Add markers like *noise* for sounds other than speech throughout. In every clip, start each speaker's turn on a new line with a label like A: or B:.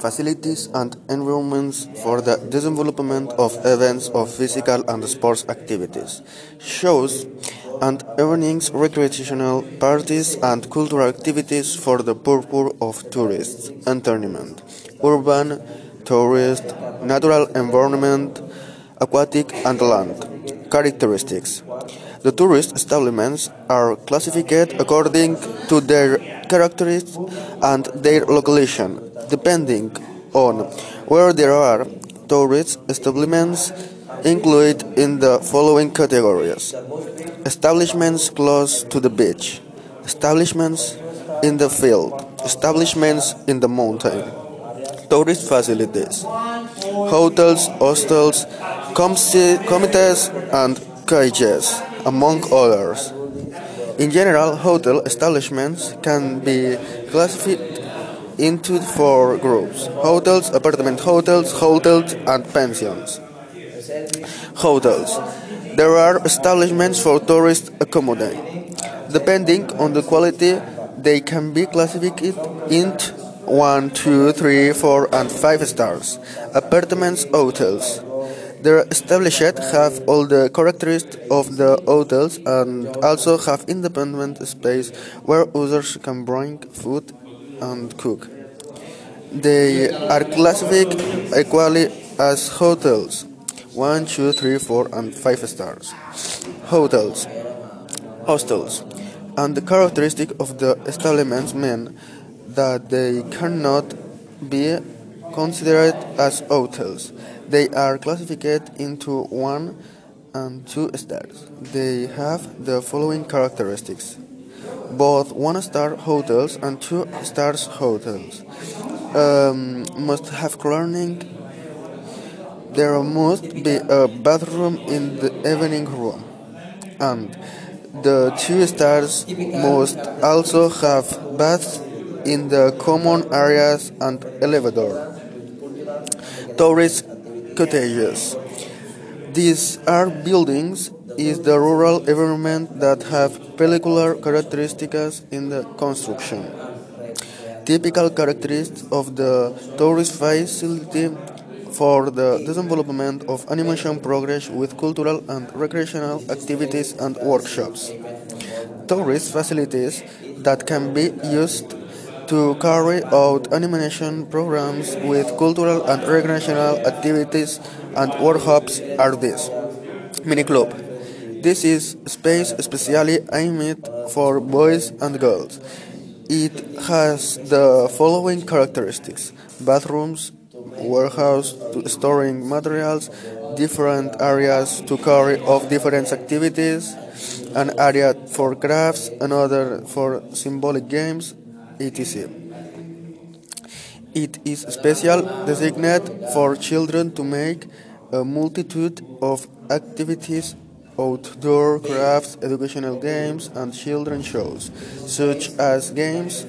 A: Facilities and environments for the development of events of physical and sports activities, shows and evenings, recreational parties and cultural activities for the purpose of tourists, entertainment, urban, tourist, natural environment, aquatic and land. Characteristics. The tourist establishments are classified according to their characteristics and their location, depending on where there are. Tourist establishments included in the following categories. Establishments close to the beach, establishments in the field, establishments in the mountain, tourist facilities, hotels, hostels, committees, and cages, among others. In general, hotel establishments can be classified into four groups hotels, apartment hotels, hotels, and pensions. Hotels. There are establishments for tourist accommodation. Depending on the quality, they can be classified into 1, 2, 3, 4, and 5 stars. Apartments hotels. Their established have all the characteristics of the hotels and also have independent space where users can bring food and cook. They are classified equally as hotels 1, 2, 3, 4, and 5 stars. Hotels, hostels, and the characteristic of the establishments mean that they cannot be considered as hotels. They are classified into 1 and 2 stars. They have the following characteristics both one star hotels and two stars hotels um, must have cleaning. There must be a bathroom in the evening room, and the two stars must also have baths in the common areas and elevator. Tourist cottages. These are buildings is the rural environment that have peculiar characteristics in the construction. Typical characteristics of the tourist facility for the development of animation progress with cultural and recreational activities and workshops. Tourist facilities that can be used to carry out animation programs with cultural and recreational activities and workshops are these. Mini Club. This is space specially aimed for boys and girls. It has the following characteristics bathrooms, warehouse to storing materials, different areas to carry out different activities, an area for crafts, another for symbolic games, etc. It is special designated for children to make a multitude of activities outdoor crafts, educational games, and children shows, such as games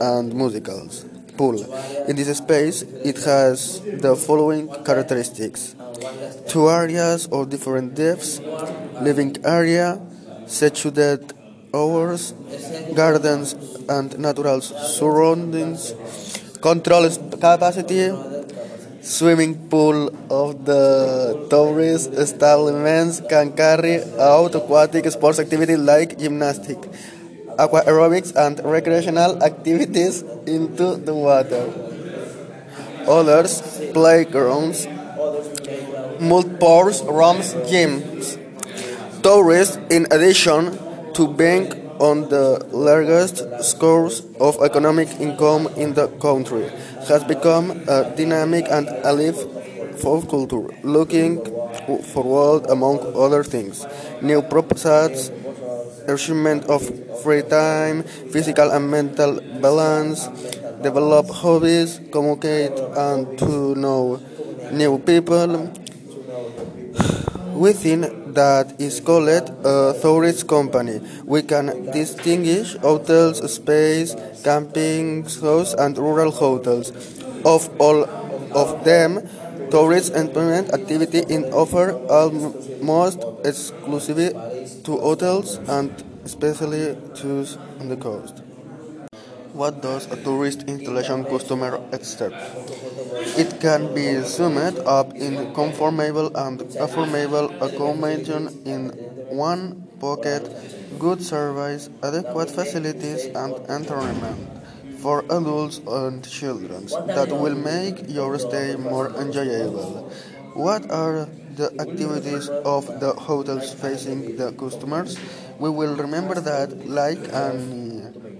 A: and musicals. Pool. In this space, it has the following characteristics two areas of different depths, living area, situated hours, gardens, and natural surroundings, control capacity, swimming pool of the tourist establishments can carry out aquatic sports activities like gymnastics, aqua aerobics, and recreational activities into the water. Others, playgrounds, multipurpose rooms, gyms. Tourists, in addition to being on the largest source of economic income in the country, has become a dynamic and alive folk culture, looking forward, among other things, new proposals, achievement of free time, physical and mental balance, develop hobbies, communicate, and to know new people. *sighs* Within that is called a tourist company. We can distinguish hotels, space, camping house, and rural hotels. Of all of them, tourist employment activity in offer almost exclusively to hotels and especially to on the coast. What does a tourist installation customer expect? It can be summed up in conformable and affirmable accommodation in one pocket, good service, adequate facilities, and entertainment for adults and children that will make your stay more enjoyable. What are the activities of the hotels facing the customers? We will remember that, like any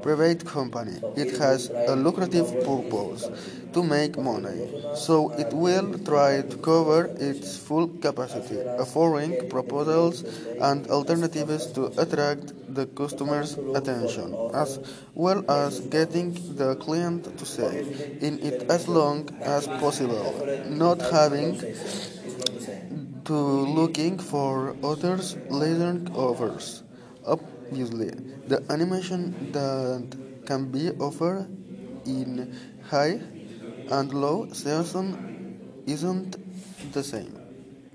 A: private company, it has a lucrative purpose to make money, so it will try to cover its full capacity, offering proposals and alternatives to attract the customer's attention, as well as getting the client to stay in it as long as possible, not having to looking for others later offers. Obviously, the animation that can be offered in high and low season isn't the same.